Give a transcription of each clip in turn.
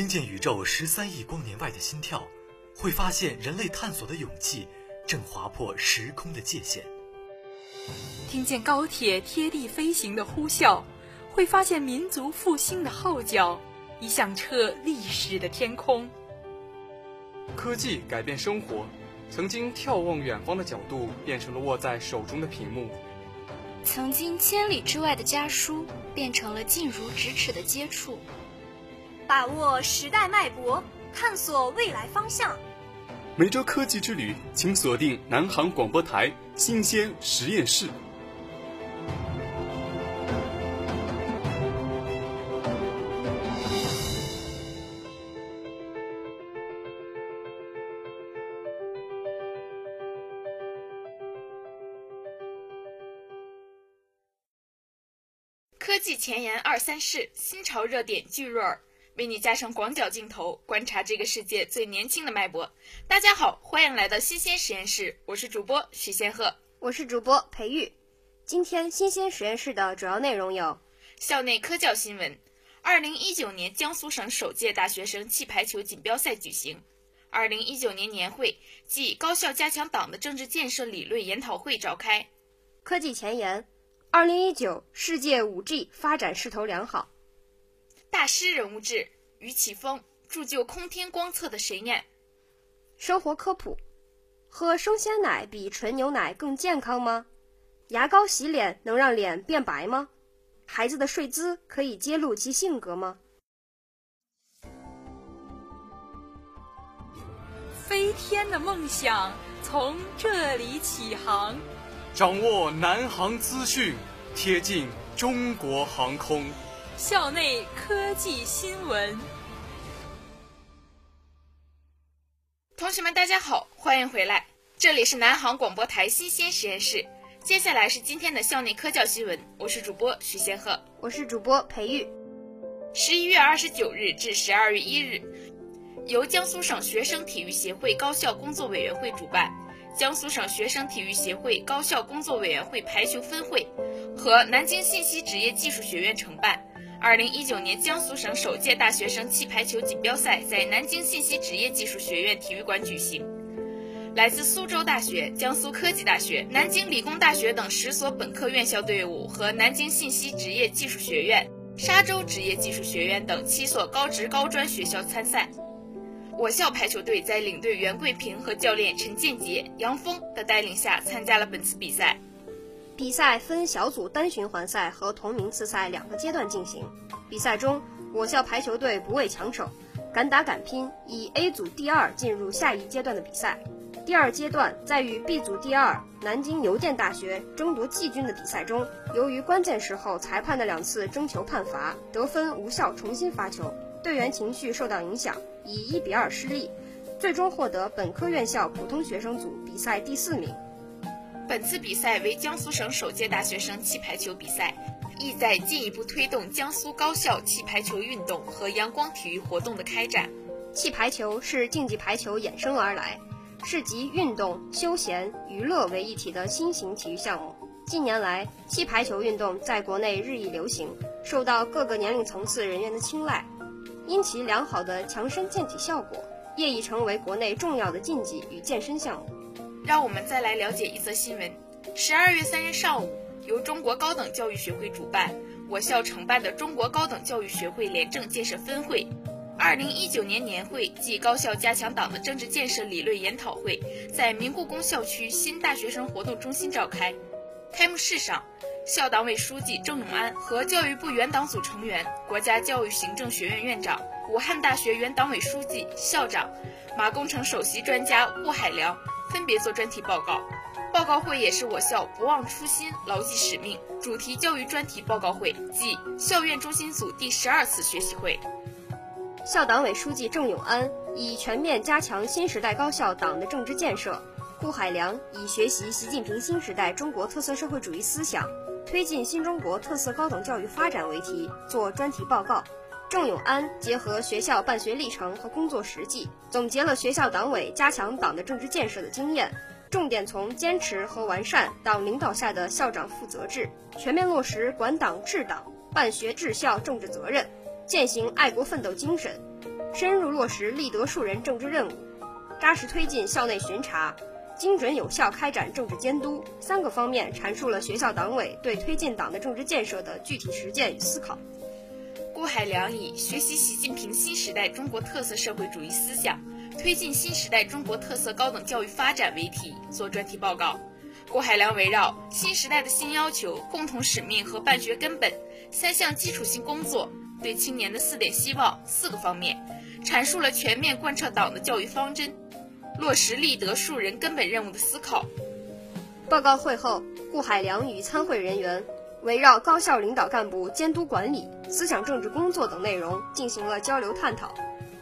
听见宇宙十三亿光年外的心跳，会发现人类探索的勇气正划破时空的界限；听见高铁贴地飞行的呼啸，会发现民族复兴的号角已响彻历史的天空。科技改变生活，曾经眺望远方的角度变成了握在手中的屏幕，曾经千里之外的家书变成了近如咫尺的接触。把握时代脉搏，探索未来方向。每周科技之旅，请锁定南航广播台新鲜实验室。科技前沿二三事，新潮热点聚入耳。为你加上广角镜头，观察这个世界最年轻的脉搏。大家好，欢迎来到新鲜实验室，我是主播许仙鹤，我是主播裴玉。今天新鲜实验室的主要内容有：校内科教新闻，二零一九年江苏省首届大学生气排球锦标赛举行，二零一九年年会暨高校加强党的政治建设理论研讨会召开。科技前沿，二零一九世界五 G 发展势头良好。大师人物志：于启峰，铸就空天光测的谁念？生活科普：喝生鲜奶比纯牛奶更健康吗？牙膏洗脸能让脸变白吗？孩子的睡姿可以揭露其性格吗？飞天的梦想从这里起航，掌握南航资讯，贴近中国航空。校内科技新闻，同学们，大家好，欢迎回来，这里是南航广播台新鲜实验室。接下来是今天的校内科教新闻，我是主播徐仙鹤，我是主播裴玉。十一月二十九日至十二月一日，由江苏省学生体育协会高校工作委员会主办，江苏省学生体育协会高校工作委员会排球分会和南京信息职业技术学院承办。二零一九年江苏省首届大学生气排球锦标赛在南京信息职业技术学院体育馆举行。来自苏州大学、江苏科技大学、南京理工大学等十所本科院校队伍和南京信息职业技术学院、沙洲职业技术学院等七所高职高专学校参赛。我校排球队在领队袁桂平和教练陈建杰、杨峰的带领下参加了本次比赛。比赛分小组单循环赛和同名次赛两个阶段进行。比赛中，我校排球队不畏强手，敢打敢拼，以 A 组第二进入下一阶段的比赛。第二阶段在与 B 组第二南京邮电大学争夺季军的比赛中，由于关键时候裁判的两次争球判罚得分无效，重新发球，队员情绪受到影响，以一比二失利，最终获得本科院校普通学生组比赛第四名。本次比赛为江苏省首届大学生气排球比赛，意在进一步推动江苏高校气排球运动和阳光体育活动的开展。气排球是竞技排球衍生而来，是集运动、休闲、娱乐为一体的新型体育项目。近年来，气排球运动在国内日益流行，受到各个年龄层次人员的青睐。因其良好的强身健体效果，业已成为国内重要的竞技与健身项目。让我们再来了解一则新闻：十二月三日上午，由中国高等教育学会主办，我校承办的中国高等教育学会廉政建设分会二零一九年年会暨高校加强党的政治建设理论研讨会在明故宫校区新大学生活动中心召开。开幕式上，校党委书记郑永安和教育部原党组成员、国家教育行政学院院长、武汉大学原党委书记、校长、马工程首席专家顾海良。分别做专题报告，报告会也是我校不忘初心、牢记使命主题教育专题报告会暨校院中心组第十二次学习会。校党委书记郑永安以全面加强新时代高校党的政治建设，顾海良以学习习近平新时代中国特色社会主义思想，推进新中国特色高等教育发展为题做专题报告。郑永安结合学校办学历程和工作实际，总结了学校党委加强党的政治建设的经验，重点从坚持和完善党领导下的校长负责制，全面落实管党治党、办学治校政治责任，践行爱国奋斗精神，深入落实立德树人政治任务，扎实推进校内巡查，精准有效开展政治监督三个方面，阐述了学校党委对推进党的政治建设的具体实践与思考。顾海良以“学习习近平新时代中国特色社会主义思想，推进新时代中国特色高等教育发展”为题做专题报告。顾海良围绕新时代的新要求、共同使命和办学根本三项基础性工作，对青年的四点希望四个方面，阐述了全面贯彻党的教育方针、落实立德树人根本任务的思考。报告会后，顾海良与参会人员。围绕高校领导干部监督管理、思想政治工作等内容进行了交流探讨。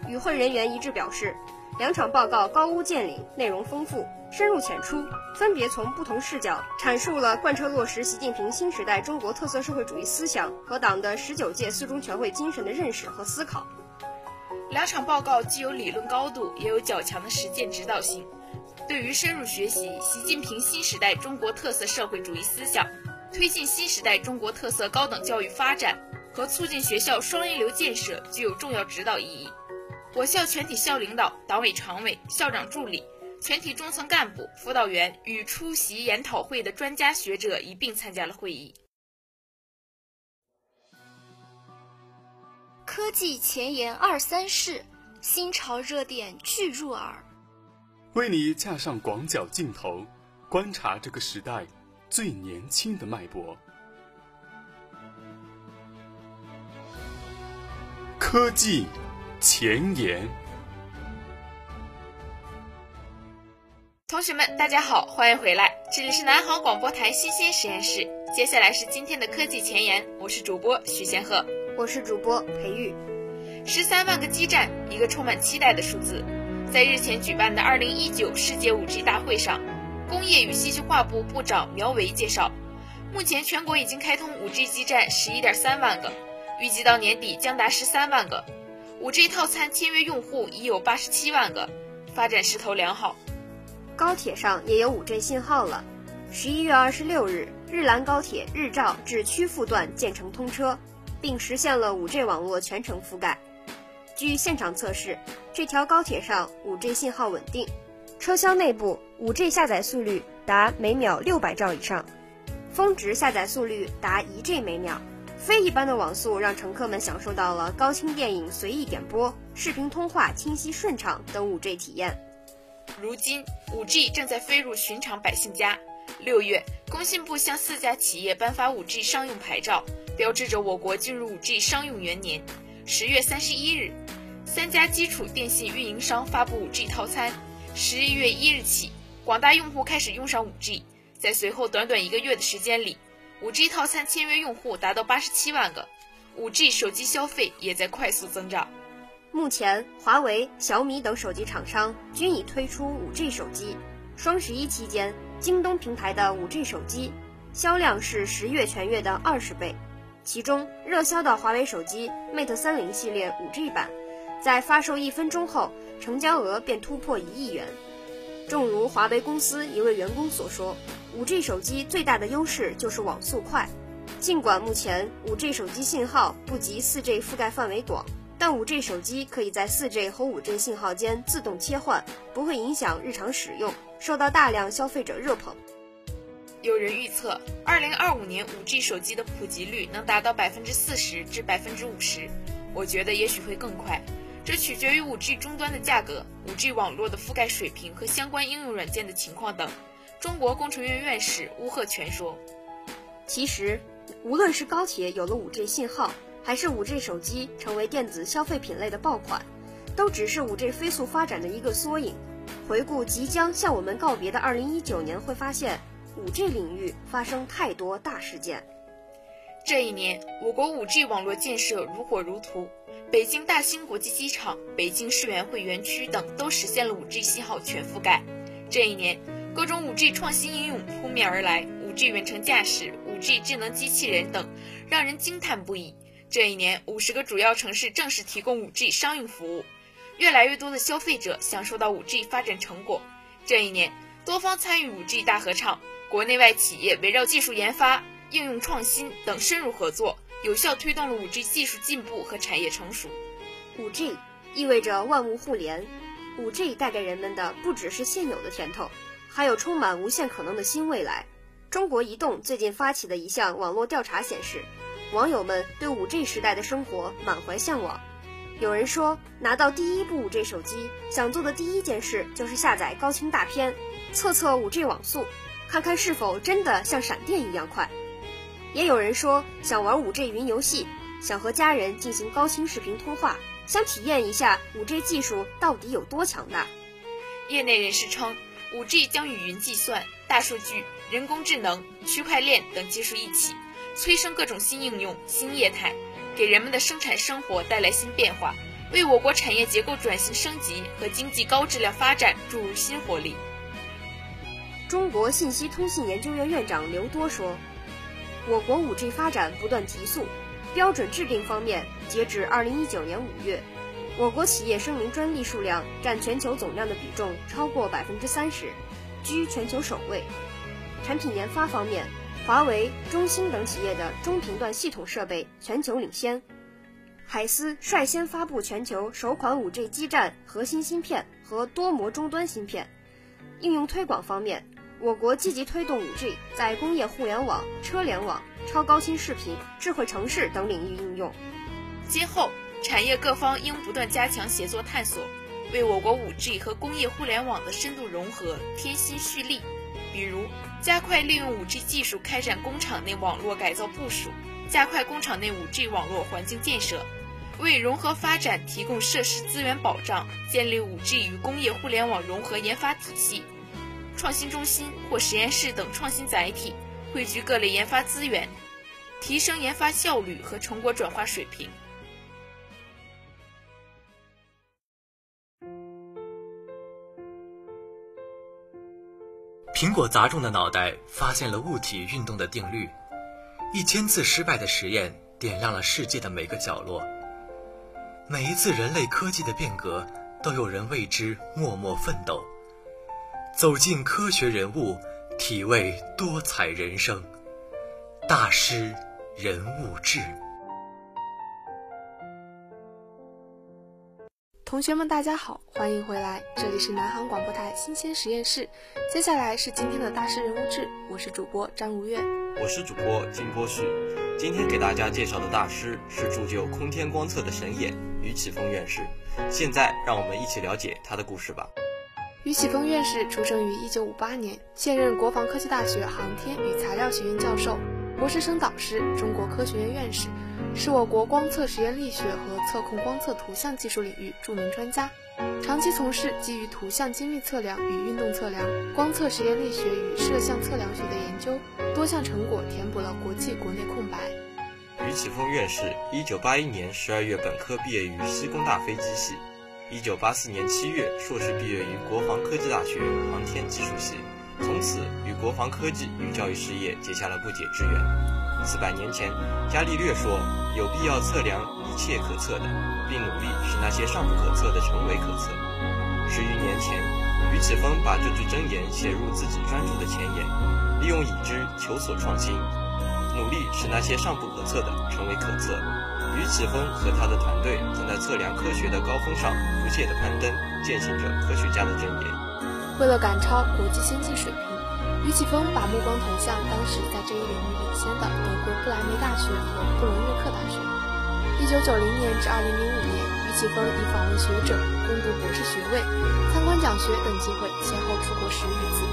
与会人员一致表示，两场报告高屋建瓴，内容丰富，深入浅出，分别从不同视角阐述了贯彻落实习近平新时代中国特色社会主义思想和党的十九届四中全会精神的认识和思考。两场报告既有理论高度，也有较强的实践指导性，对于深入学习习近平新时代中国特色社会主义思想。推进新时代中国特色高等教育发展和促进学校双一流建设具有重要指导意义。我校全体校领导、党委常委、校长助理、全体中层干部、辅导员与出席研讨会的专家学者一并参加了会议。科技前沿二三事，新潮热点俱入耳，为你架上广角镜头，观察这个时代。最年轻的脉搏，科技前沿。同学们，大家好，欢迎回来，这里是南航广播台新鲜实验室。接下来是今天的科技前沿，我是主播许仙鹤，我是主播裴玉。十三万个基站，一个充满期待的数字，在日前举办的二零一九世界五 G 大会上。工业与信息化部部长苗圩介绍，目前全国已经开通 5G 基站十一点三万个，预计到年底将达十三万个。5G 套餐签约用户已有八十七万个，发展势头良好。高铁上也有 5G 信号了。十一月二十六日，日兰高铁日照至曲阜段建成通车，并实现了 5G 网络全程覆盖。据现场测试，这条高铁上 5G 信号稳定。车厢内部，5G 下载速率达每秒六百兆以上，峰值下载速率达一 G 每秒。非一般的网速让乘客们享受到了高清电影随意点播、视频通话清晰顺畅等 5G 体验。如今，5G 正在飞入寻常百姓家。六月，工信部向四家企业颁发 5G 商用牌照，标志着我国进入 5G 商用元年。十月三十一日，三家基础电信运营商发布 5G 套餐。十一月一日起，广大用户开始用上 5G。在随后短短一个月的时间里，5G 套餐签约用户达到八十七万个，5G 手机消费也在快速增长。目前，华为、小米等手机厂商均已推出 5G 手机。双十一期间，京东平台的 5G 手机销量是十月全月的二十倍，其中热销的华为手机 Mate 三零系列 5G 版。在发售一分钟后，成交额便突破一亿元。正如华为公司一位员工所说，5G 手机最大的优势就是网速快。尽管目前 5G 手机信号不及 4G 覆盖范围广，但 5G 手机可以在 4G 和 5G 信号间自动切换，不会影响日常使用，受到大量消费者热捧。有人预测，2025年 5G 手机的普及率能达到百分之四十至百分之五十，我觉得也许会更快。这取决于 5G 终端的价格、5G 网络的覆盖水平和相关应用软件的情况等。中国工程院院士邬贺全说：“其实，无论是高铁有了 5G 信号，还是 5G 手机成为电子消费品类的爆款，都只是 5G 飞速发展的一个缩影。回顾即将向我们告别的2019年，会发现 5G 领域发生太多大事件。这一年，我国 5G 网络建设如火如荼。”北京大兴国际机场、北京世园会园区等都实现了 5G 信号全覆盖。这一年，各种 5G 创新应用扑面而来，5G 远程驾驶、5G 智能机器人等，让人惊叹不已。这一年，五十个主要城市正式提供 5G 商用服务，越来越多的消费者享受到 5G 发展成果。这一年，多方参与 5G 大合唱，国内外企业围绕技术研发、应用创新等深入合作。有效推动了 5G 技术进步和产业成熟。5G 意味着万物互联。五 G 带给人们的不只是现有的甜头，还有充满无限可能的新未来。中国移动最近发起的一项网络调查显示，网友们对五 G 时代的生活满怀向往。有人说，拿到第一部五 G 手机，想做的第一件事就是下载高清大片，测测五 G 网速，看看是否真的像闪电一样快。也有人说，想玩 5G 云游戏，想和家人进行高清视频通话，想体验一下 5G 技术到底有多强大。业内人士称，，5G 将与云计算、大数据、人工智能、区块链等技术一起，催生各种新应用、新业态。给人们的生产生活带来新变化，为我国产业结构转型升级和经济高质量发展注入新活力。中国信息通信研究院院长刘多说：“我国 5G 发展不断提速，标准制定方面，截止2019年5月，我国企业声明专利数量占全球总量的比重超过百分之三十，居全球首位。产品研发方面。”华为、中兴等企业的中频段系统设备全球领先，海思率先发布全球首款 5G 基站核心芯片和多模终端芯片。应用推广方面，我国积极推动 5G 在工业互联网、车联网、超高清视频、智慧城市等领域应用。今后，产业各方应不断加强协作探索，为我国 5G 和工业互联网的深度融合添新蓄力。比如，加快利用 5G 技术开展工厂内网络改造部署，加快工厂内 5G 网络环境建设，为融合发展提供设施资源保障，建立 5G 与工业互联网融合研发体系，创新中心或实验室等创新载体，汇聚各类研发资源，提升研发效率和成果转化水平。苹果砸中的脑袋，发现了物体运动的定律。一千次失败的实验，点亮了世界的每个角落。每一次人类科技的变革，都有人为之默默奋斗。走进科学人物，体味多彩人生。大师人物志。同学们，大家好，欢迎回来，这里是南航广播台新鲜实验室。接下来是今天的大师人物志，我是主播张如月，我是主播金波旭。今天给大家介绍的大师是铸就空天光测的神眼于启峰院士。现在让我们一起了解他的故事吧。于启峰院士出生于1958年，现任国防科技大学航天与材料学院教授，博士生导师，中国科学院院士。是我国光测实验力学和测控光测图像技术领域著名专家，长期从事基于图像精密测量与运动测量、光测实验力学与摄像测量学的研究，多项成果填补了国际国内空白。于启峰院士，一九八一年十二月本科毕业于西工大飞机系，一九八四年七月硕士毕业于国防科技大学航天技术系，从此与国防科技与教育事业结下了不解之缘。四百年前，伽利略说有必要测量一切可测的，并努力使那些尚不可测的成为可测。十余年前，于启峰把这句箴言写入自己专著的前言，利用已知求索创新，努力使那些尚不可测的成为可测。于启峰和他的团队正在测量科学的高峰上不懈地攀登，践行着科学家的箴言。为了赶超国际先进水平。于启峰把目光投向当时在这一领域领先的德国不莱梅大学和布伦日克大学。一九九零年至二零零五年，于启峰以访问学者、攻读博士学位、参观讲学等机会，先后出国十余次。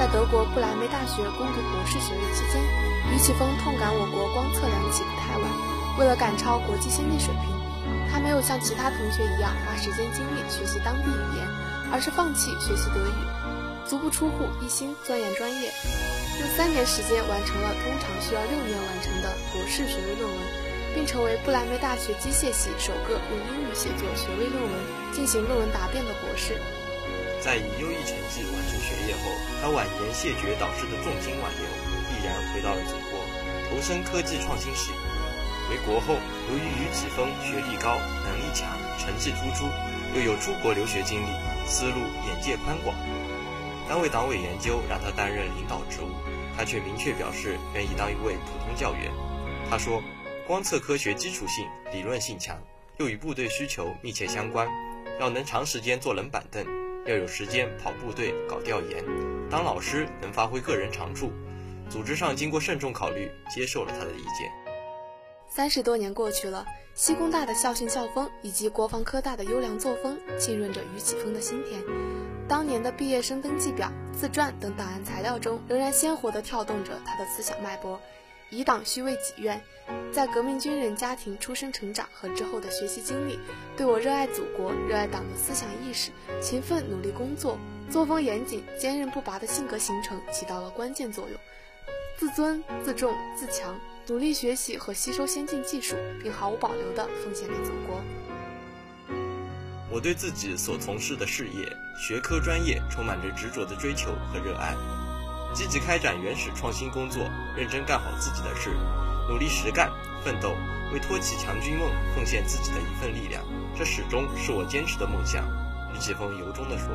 在德国不莱梅大学攻读博士学位期间，于启峰痛感我国光测量起步太晚。为了赶超国际先进水平，他没有像其他同学一样花时间精力学习当地语言，而是放弃学习德语。足不出户，一心钻研专业，用三年时间完成了通常需要六年完成的博士学位论文，并成为不莱梅大学机械系首个用英语写作学位论文进行论文答辩的博士。在以优异成绩完成学业后，他婉言谢绝导师的重金挽留，毅然回到了祖国，投身科技创新事业。回国后，由于于启峰学历高、能力强、成绩突出，又有出国留学经历，思路眼界宽广。单位党委研究让他担任领导职务，他却明确表示愿意当一位普通教员。他说：“光测科学基础性、理论性强，又与部队需求密切相关，要能长时间坐冷板凳，要有时间跑部队搞调研，当老师能发挥个人长处。组织上经过慎重考虑，接受了他的意见。三十多年过去了，西工大的校训校风以及国防科大的优良作风浸润着于启峰的心田。当年的毕业生登记表、自传等档案材料中，仍然鲜活地跳动着他的思想脉搏。以党需为己愿，在革命军人家庭出生成长和之后的学习经历，对我热爱祖国、热爱党的思想意识、勤奋努力工作、作风严谨、坚韧不拔的性格形成起到了关键作用。自尊、自重、自强，努力学习和吸收先进技术，并毫无保留地奉献给祖国。我对自己所从事的事业、学科专业充满着执着的追求和热爱。积极开展原始创新工作，认真干好自己的事，努力实干奋斗，为托起强军梦奉献自己的一份力量，这始终是我坚持的梦想。李启峰由衷地说：“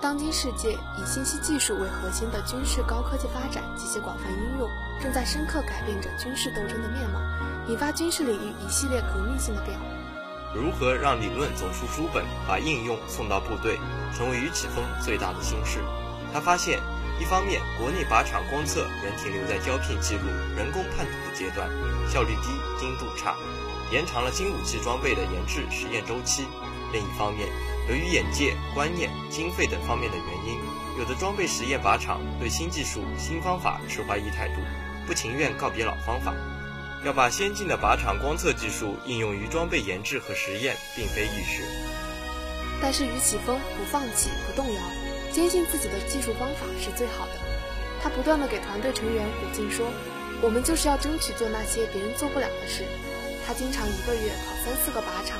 当今世界以信息技术为核心的军事高科技发展及其广泛应用，正在深刻改变着军事斗争的面貌，引发军事领域一系列革命性的变化。如何让理论走出书本，把应用送到部队，成为于启峰最大的心事。”他发现，一方面，国内靶场光测仍停留在胶片记录、人工判读的阶段，效率低、精度差，延长了新武器装备的研制实验周期；另一方面，由于眼界、观念、经费等方面的原因，有的装备实验靶场对新技术、新方法持怀疑态度，不情愿告别老方法。要把先进的靶场光测技术应用于装备研制和实验，并非易事。但是于启峰不放弃，不动摇。坚信自己的技术方法是最好的，他不断的给团队成员鼓劲说：“我们就是要争取做那些别人做不了的事。”他经常一个月跑三四个靶场，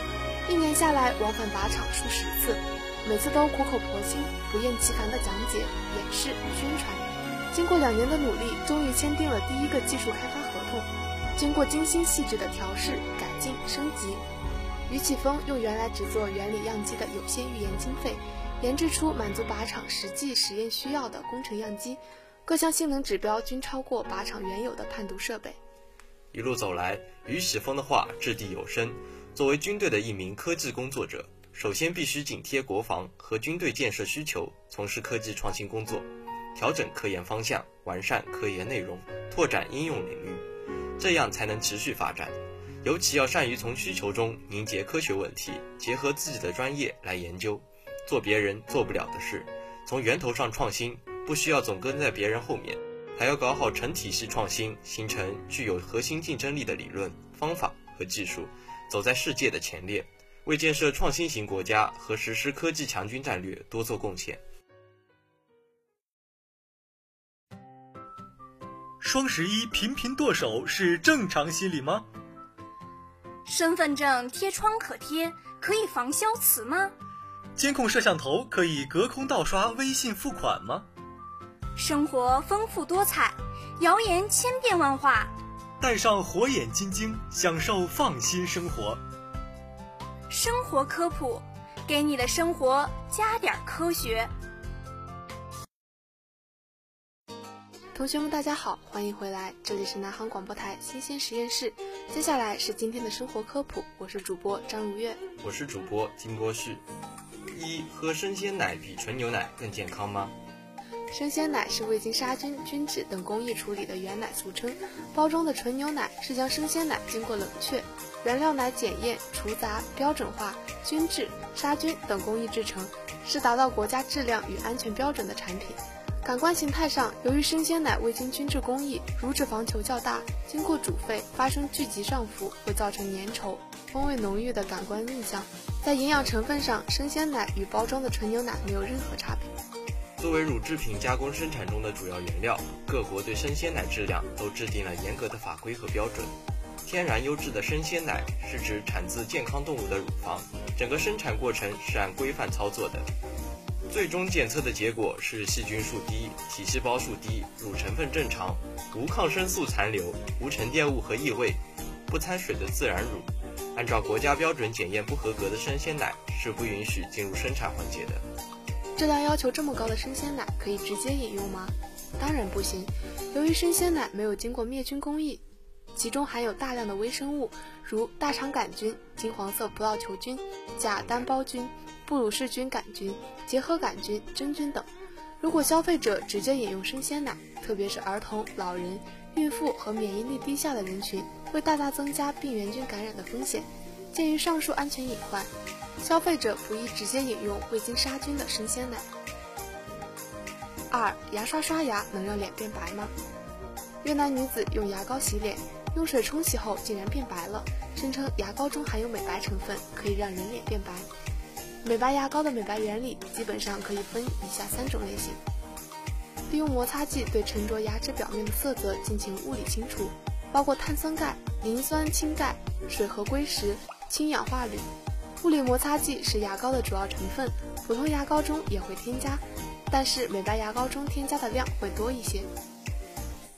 一年下来往返靶场数十次，每次都苦口婆心、不厌其烦的讲解、演示、宣传。经过两年的努力，终于签订了第一个技术开发合同。经过精心细致的调试、改进、升级，于启峰用原来只做原理样机的有限预研经费。研制出满足靶场实际实验需要的工程样机，各项性能指标均超过靶场原有的判读设备。一路走来，于启峰的话掷地有声。作为军队的一名科技工作者，首先必须紧贴国防和军队建设需求，从事科技创新工作，调整科研方向，完善科研内容，拓展应用领域，这样才能持续发展。尤其要善于从需求中凝结科学问题，结合自己的专业来研究。做别人做不了的事，从源头上创新，不需要总跟在别人后面，还要搞好成体系创新，形成具有核心竞争力的理论、方法和技术，走在世界的前列，为建设创新型国家和实施科技强军战略多做贡献。双十一频频剁手是正常心理吗？身份证贴窗可贴，可以防消磁吗？监控摄像头可以隔空盗刷微信付款吗？生活丰富多彩，谣言千变万化。戴上火眼金睛，享受放心生活。生活科普，给你的生活加点科学。同学们，大家好，欢迎回来，这里是南航广播台新鲜实验室。接下来是今天的生活科普，我是主播张如月，我是主播金波旭。一喝生鲜奶比纯牛奶更健康吗？生鲜奶是未经杀菌、菌质等工艺处理的原奶，俗称。包装的纯牛奶是将生鲜奶经过冷却、原料奶检验、除杂、标准化、菌质、杀菌等工艺制成，是达到国家质量与安全标准的产品。感官形态上，由于生鲜奶未经均质工艺，乳脂肪球较大，经过煮沸发生聚集上浮，会造成粘稠、风味浓郁的感官印象。在营养成分上，生鲜奶与包装的纯牛奶没有任何差别。作为乳制品加工生产中的主要原料，各国对生鲜奶质量都制定了严格的法规和标准。天然优质的生鲜奶是指产自健康动物的乳房，整个生产过程是按规范操作的。最终检测的结果是细菌数低、体细胞数低、乳成分正常、无抗生素残留、无沉淀物和异味、不掺水的自然乳。按照国家标准检验不合格的生鲜奶是不允许进入生产环节的。质量要求这么高的生鲜奶可以直接饮用吗？当然不行。由于生鲜奶没有经过灭菌工艺。其中含有大量的微生物，如大肠杆菌、金黄色葡萄球菌、假单胞菌、布鲁氏菌杆菌、结核杆菌、真菌等。如果消费者直接饮用生鲜奶，特别是儿童、老人、孕妇和免疫力低下的人群，会大大增加病原菌感染的风险。鉴于上述安全隐患，消费者不宜直接饮用未经杀菌的生鲜奶。二、牙刷刷牙能让脸变白吗？越南女子用牙膏洗脸，用水冲洗后竟然变白了，声称牙膏中含有美白成分，可以让人脸变白。美白牙膏的美白原理基本上可以分以下三种类型：利用摩擦剂对沉着牙齿表面的色泽进行物理清除，包括碳酸钙、磷酸氢钙、水合硅石、氢氧化铝。物理摩擦剂是牙膏的主要成分，普通牙膏中也会添加，但是美白牙膏中添加的量会多一些。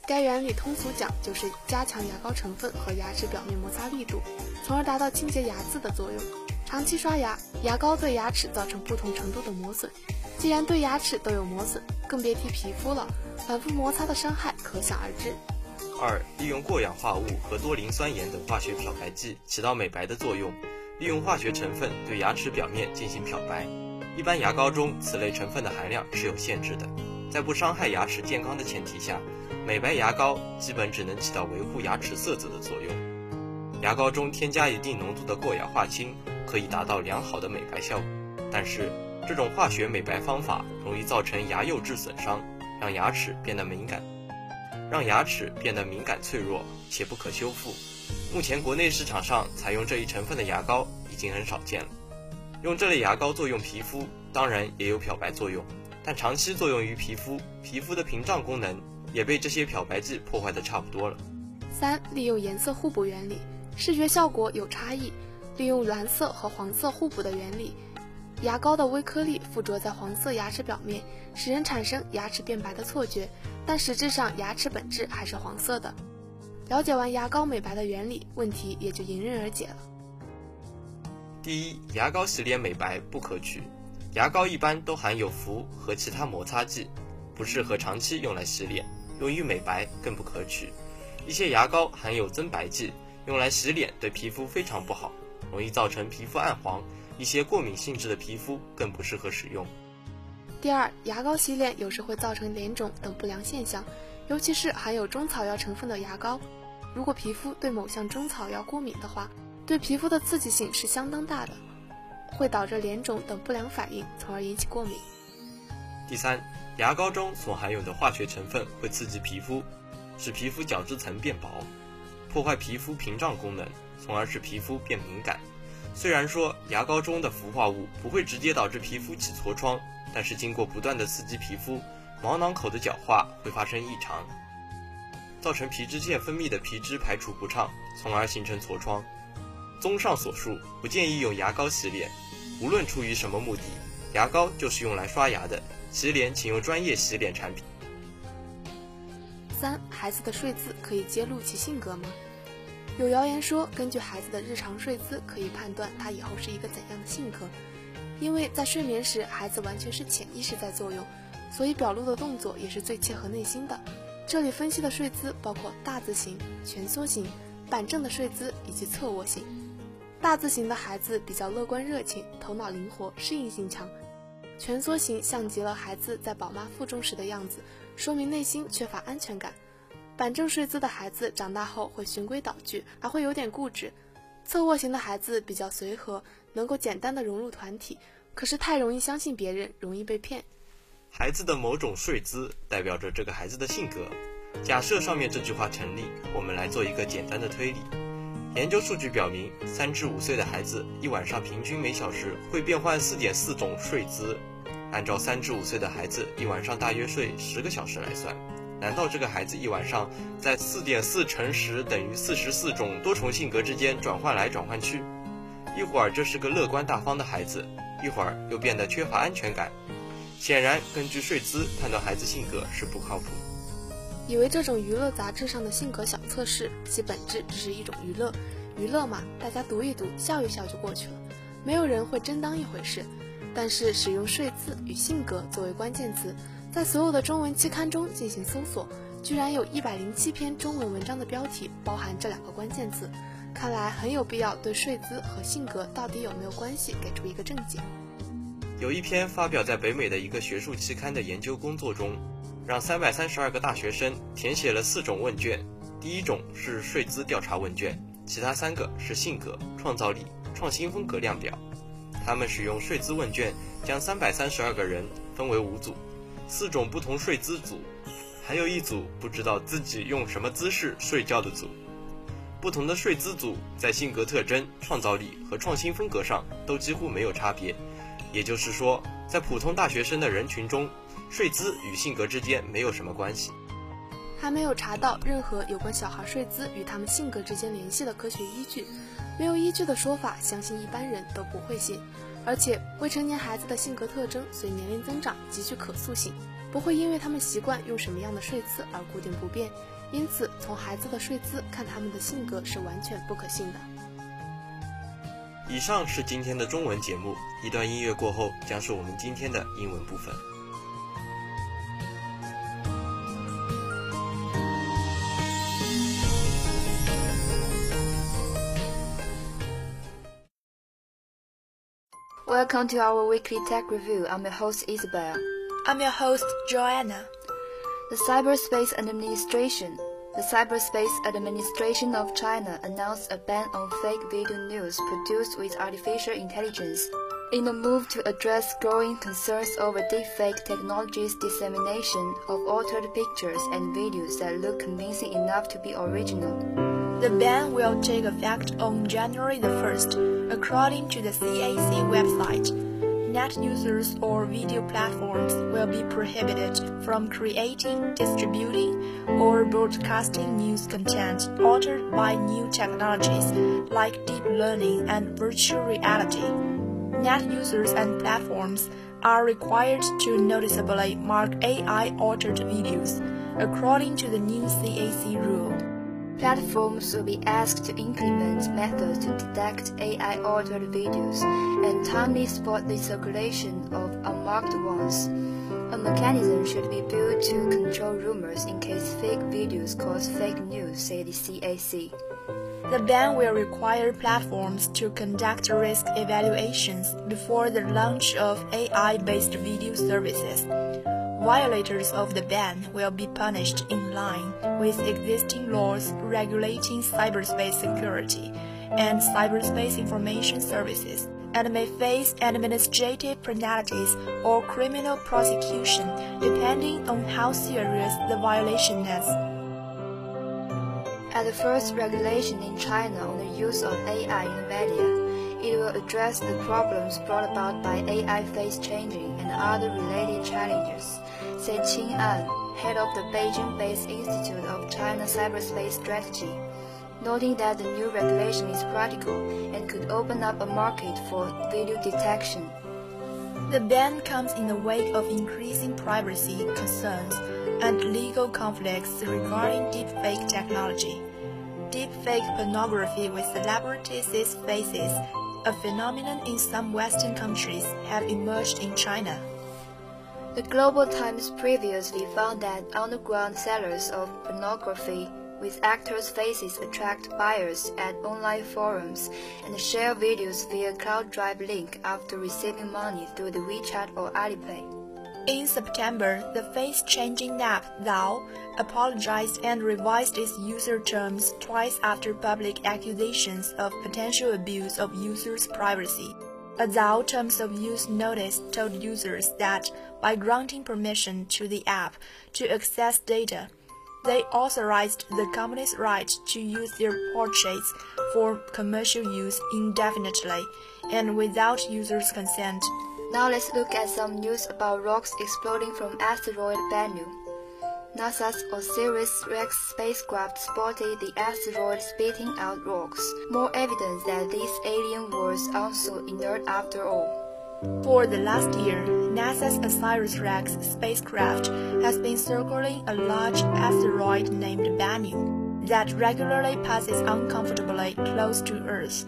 该原理通俗讲就是加强牙膏成分和牙齿表面摩擦力度，从而达到清洁牙渍的作用。长期刷牙，牙膏对牙齿造成不同程度的磨损。既然对牙齿都有磨损，更别提皮肤了，反复摩擦的伤害可想而知。二、利用过氧化物和多磷酸盐等化学漂白剂起到美白的作用，利用化学成分对牙齿表面进行漂白。一般牙膏中此类成分的含量是有限制的，在不伤害牙齿健康的前提下，美白牙膏基本只能起到维护牙齿色泽的作用。牙膏中添加一定浓度的过氧化氢。可以达到良好的美白效果，但是这种化学美白方法容易造成牙釉质损伤，让牙齿变得敏感，让牙齿变得敏感脆弱且不可修复。目前国内市场上采用这一成分的牙膏已经很少见了。用这类牙膏作用皮肤，当然也有漂白作用，但长期作用于皮肤，皮肤的屏障功能也被这些漂白剂破坏的差不多了。三、利用颜色互补原理，视觉效果有差异。利用蓝色和黄色互补的原理，牙膏的微颗粒附着在黄色牙齿表面，使人产生牙齿变白的错觉，但实质上牙齿本质还是黄色的。了解完牙膏美白的原理，问题也就迎刃而解了。第一，牙膏洗脸美白不可取，牙膏一般都含有氟和其他摩擦剂，不适合长期用来洗脸，用于美白更不可取。一些牙膏含有增白剂，用来洗脸对皮肤非常不好。容易造成皮肤暗黄，一些过敏性质的皮肤更不适合使用。第二，牙膏洗脸有时会造成脸肿等不良现象，尤其是含有中草药成分的牙膏。如果皮肤对某项中草药过敏的话，对皮肤的刺激性是相当大的，会导致脸肿等不良反应，从而引起过敏。第三，牙膏中所含有的化学成分会刺激皮肤，使皮肤角质层变薄，破坏皮肤屏障功能。从而使皮肤变敏感。虽然说牙膏中的氟化物不会直接导致皮肤起痤疮，但是经过不断的刺激皮肤，毛囊口的角化会发生异常，造成皮脂腺分泌的皮脂排除不畅，从而形成痤疮。综上所述，不建议用牙膏洗脸。无论出于什么目的，牙膏就是用来刷牙的，洗脸请用专业洗脸产品。三，孩子的睡姿可以揭露其性格吗？有谣言说，根据孩子的日常睡姿，可以判断他以后是一个怎样的性格。因为在睡眠时，孩子完全是潜意识在作用，所以表露的动作也是最切合内心的。这里分析的睡姿包括大字型、蜷缩型、板正的睡姿以及侧卧型。大字型的孩子比较乐观热情，头脑灵活，适应性强；蜷缩型像极了孩子在宝妈腹中时的样子，说明内心缺乏安全感。板正睡姿的孩子长大后会循规蹈矩，还会有点固执；侧卧型的孩子比较随和，能够简单的融入团体，可是太容易相信别人，容易被骗。孩子的某种睡姿代表着这个孩子的性格。假设上面这句话成立，我们来做一个简单的推理。研究数据表明，三至五岁的孩子一晚上平均每小时会变换四点四种睡姿，按照三至五岁的孩子一晚上大约睡十个小时来算。难道这个孩子一晚上在四点四乘十等于四十四种多重性格之间转换来转换去？一会儿这是个乐观大方的孩子，一会儿又变得缺乏安全感。显然，根据睡姿判断孩子性格是不靠谱。以为这种娱乐杂志上的性格小测试，其本质只是一种娱乐。娱乐嘛，大家读一读，笑一笑就过去了，没有人会真当一回事。但是使用睡姿与性格作为关键词。在所有的中文期刊中进行搜索，居然有一百零七篇中文文章的标题包含这两个关键字，看来很有必要对睡姿和性格到底有没有关系给出一个正解。有一篇发表在北美的一个学术期刊的研究工作中，让三百三十二个大学生填写了四种问卷，第一种是睡姿调查问卷，其他三个是性格、创造力、创新风格量表。他们使用睡姿问卷将三百三十二个人分为五组，四种不同睡姿组，还有一组不知道自己用什么姿势睡觉的组。不同的睡姿组在性格特征、创造力和创新风格上都几乎没有差别，也就是说，在普通大学生的人群中，睡姿与性格之间没有什么关系。还没有查到任何有关小孩睡姿与他们性格之间联系的科学依据。没有依据的说法，相信一般人都不会信。而且，未成年孩子的性格特征随年龄增长极具可塑性，不会因为他们习惯用什么样的睡姿而固定不变。因此，从孩子的睡姿看他们的性格是完全不可信的。以上是今天的中文节目，一段音乐过后，将是我们今天的英文部分。Welcome to our weekly tech review. I'm your host Isabel. I'm your host Joanna. The Cyberspace Administration. The Cyberspace Administration of China announced a ban on fake video news produced with artificial intelligence in a move to address growing concerns over deepfake technology's dissemination of altered pictures and videos that look convincing enough to be original. The ban will take effect on January the 1st, according to the CAC website. Net users or video platforms will be prohibited from creating, distributing, or broadcasting news content altered by new technologies like deep learning and virtual reality. Net users and platforms are required to noticeably mark AI altered videos, according to the new CAC rule. Platforms will be asked to implement methods to detect AI altered videos and timely spot the circulation of unmarked ones. A mechanism should be built to control rumors in case fake videos cause fake news, said the CAC. The ban will require platforms to conduct risk evaluations before the launch of AI based video services. Violators of the ban will be punished in line with existing laws regulating cyberspace security and cyberspace information services and may face administrative penalties or criminal prosecution depending on how serious the violation is. At the first regulation in China on the use of AI in media, it will address the problems brought about by AI face changing and other related challenges, said Qing An, head of the Beijing-based Institute of China Cyberspace Strategy, noting that the new regulation is practical and could open up a market for video detection. The ban comes in the wake of increasing privacy concerns and legal conflicts regarding deepfake technology. Deepfake pornography with celebrities' faces, a phenomenon in some Western countries, have emerged in China. The Global Times previously found that underground sellers of pornography with actors' faces attract buyers at online forums and share videos via Cloud Drive link after receiving money through the WeChat or Alipay. In September, the face-changing app Thou apologized and revised its user terms twice after public accusations of potential abuse of users' privacy. A Thou Terms of Use notice told users that by granting permission to the app to access data, they authorized the company's right to use their portraits for commercial use indefinitely and without users' consent. Now let's look at some news about rocks exploding from asteroid Bennu. NASA's OSIRIS-REx spacecraft spotted the asteroid spitting out rocks, more evidence that this alien was also inert after all. For the last year, NASA's OSIRIS-REx spacecraft has been circling a large asteroid named Bennu that regularly passes uncomfortably close to Earth.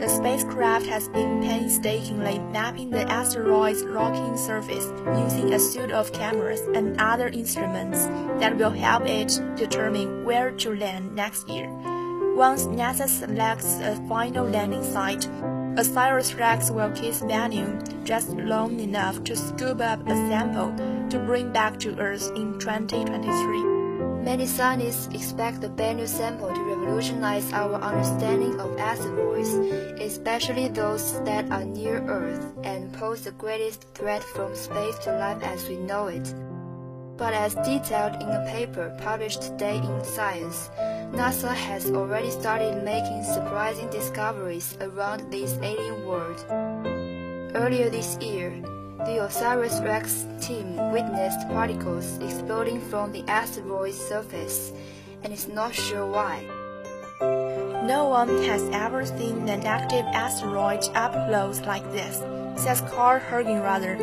The spacecraft has been painstakingly mapping the asteroid's rocking surface using a suite of cameras and other instruments that will help it determine where to land next year. Once NASA selects a final landing site, OSIRIS-REx will kiss Bennu just long enough to scoop up a sample to bring back to Earth in 2023. Many scientists expect the Bennu sample to revolutionize our understanding of asteroids, especially those that are near Earth and pose the greatest threat from space to life as we know it. But as detailed in a paper published today in Science, NASA has already started making surprising discoveries around this alien world. Earlier this year, the OSIRIS-REx team witnessed particles exploding from the asteroid's surface, and is not sure why. No one has ever seen an active asteroid up close like this, says Carl Hergenrother,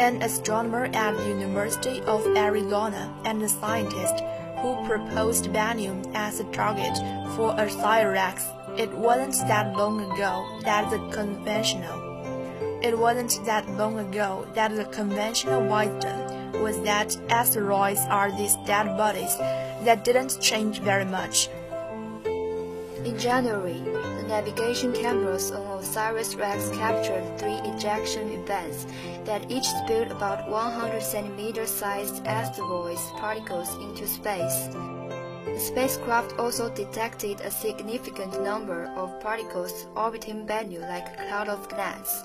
an astronomer at the University of Arizona and a scientist who proposed Bennu as a target for OSIRIS-REx. It wasn't that long ago that the conventional it wasn't that long ago that the conventional wisdom was that asteroids are these dead bodies that didn't change very much. In January, the navigation cameras on OSIRIS-REx captured three ejection events that each spilled about 100 centimeter-sized asteroids particles into space. The spacecraft also detected a significant number of particles orbiting Bennu like a cloud of gnats.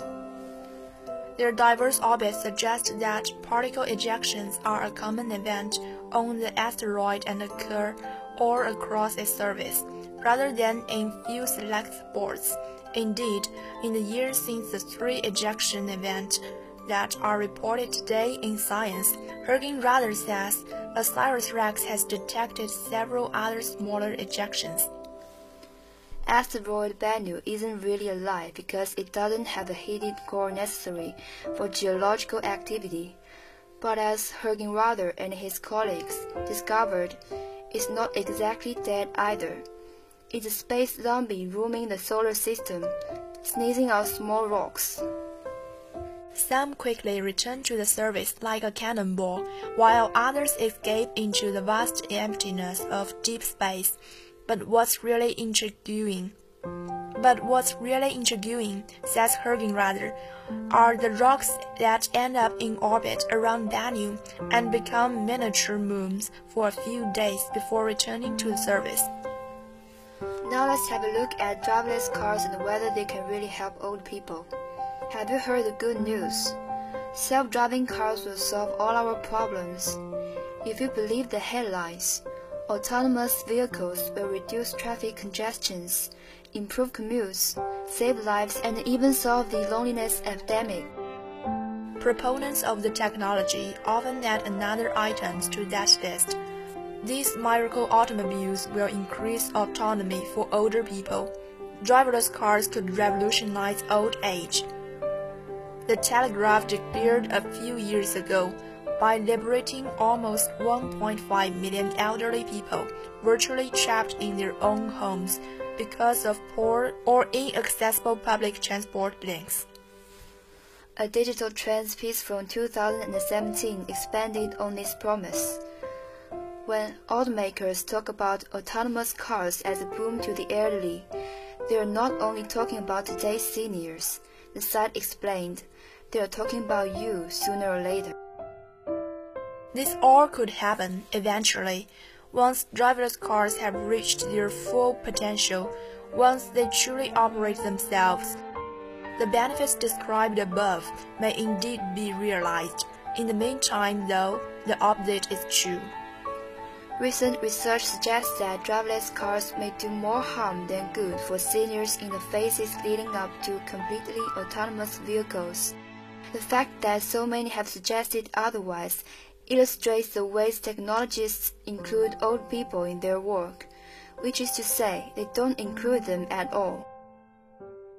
Their diverse orbits suggest that particle ejections are a common event on the asteroid and occur all across its surface, rather than in few select spots. Indeed, in the years since the three ejection events that are reported today in Science, Hergenrother says OSIRIS-REx has detected several other smaller ejections. Asteroid Bennu isn't really alive because it doesn't have the heated core necessary for geological activity. But as Hergenrother and his colleagues discovered, it's not exactly dead either. It's a space zombie roaming the solar system, sneezing out small rocks. Some quickly return to the surface like a cannonball, while others escape into the vast emptiness of deep space. But what's really intriguing, but what's really intriguing, says Hergenrother, are the rocks that end up in orbit around Bennu and become miniature moons for a few days before returning to the surface. Now let's have a look at driverless cars and whether they can really help old people. Have you heard the good news? Self-driving cars will solve all our problems. If you believe the headlines, Autonomous vehicles will reduce traffic congestions, improve commutes, save lives, and even solve the loneliness epidemic. Proponents of the technology often add another item to that list. These miracle automobiles will increase autonomy for older people. Driverless cars could revolutionize old age. The Telegraph declared a few years ago by liberating almost 1.5 million elderly people virtually trapped in their own homes because of poor or inaccessible public transport links. A digital trends piece from 2017 expanded on this promise. When automakers talk about autonomous cars as a boom to the elderly, they are not only talking about today's seniors, the site explained, they are talking about you sooner or later. This all could happen eventually once driverless cars have reached their full potential, once they truly operate themselves. The benefits described above may indeed be realized. In the meantime, though, the opposite is true. Recent research suggests that driverless cars may do more harm than good for seniors in the phases leading up to completely autonomous vehicles. The fact that so many have suggested otherwise illustrates the ways technologists include old people in their work, which is to say, they don't include them at all.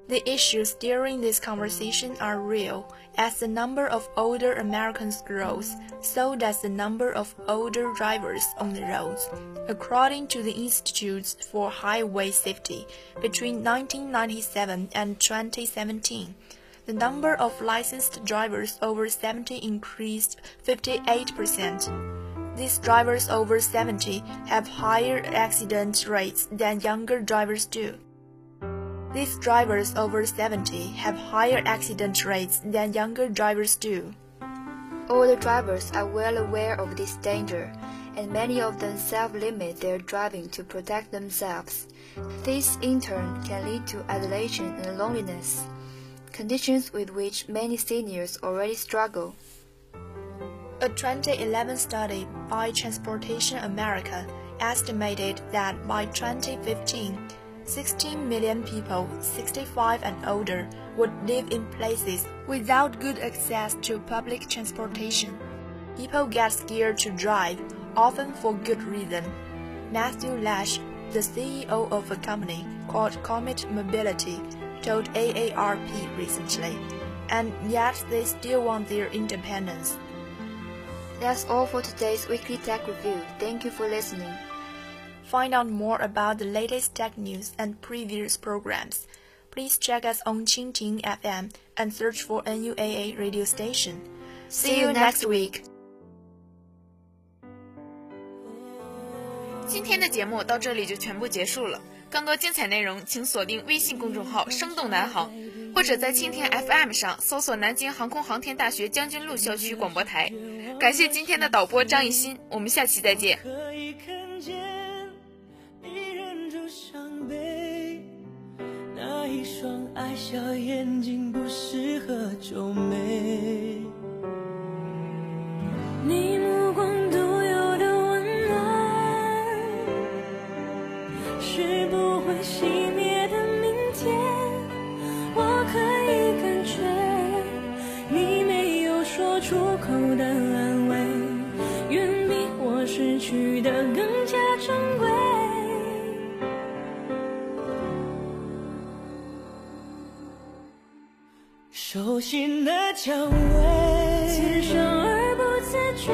The issues during this conversation are real. As the number of older Americans grows, so does the number of older drivers on the roads. According to the Institutes for Highway Safety, between 1997 and 2017, the number of licensed drivers over 70 increased 58%. These drivers over 70 have higher accident rates than younger drivers do. These drivers over 70 have higher accident rates than younger drivers do. Older drivers are well aware of this danger, and many of them self-limit their driving to protect themselves. This in turn can lead to isolation and loneliness, conditions with which many seniors already struggle. A 2011 study by Transportation America estimated that by 2015, 16 million people 65 and older would live in places without good access to public transportation. People get scared to drive, often for good reason. Matthew Lash, the CEO of a company called Comet Mobility, told AARP recently, and yet they still want their independence. That's all for today's weekly tech review. Thank you for listening. Find out more about the latest tech news and previous programs. Please check us on Qingting FM and search for NUAA radio station. See you next week. 今天的节目到这里就全部结束了。 更多精彩内容，请锁定微信公众号“生动南航”，或者在蜻蜓 FM 上搜索南京航空航天大学将军路校区广播台。感谢今天的导播张艺兴，我们下期再见。那一双爱笑眼睛不适合皱眉，你目光会熄灭的明天。我可以感觉，你没有说出口的安慰，远比我失去的更加珍贵。熟悉的蔷薇，刺伤而不自觉，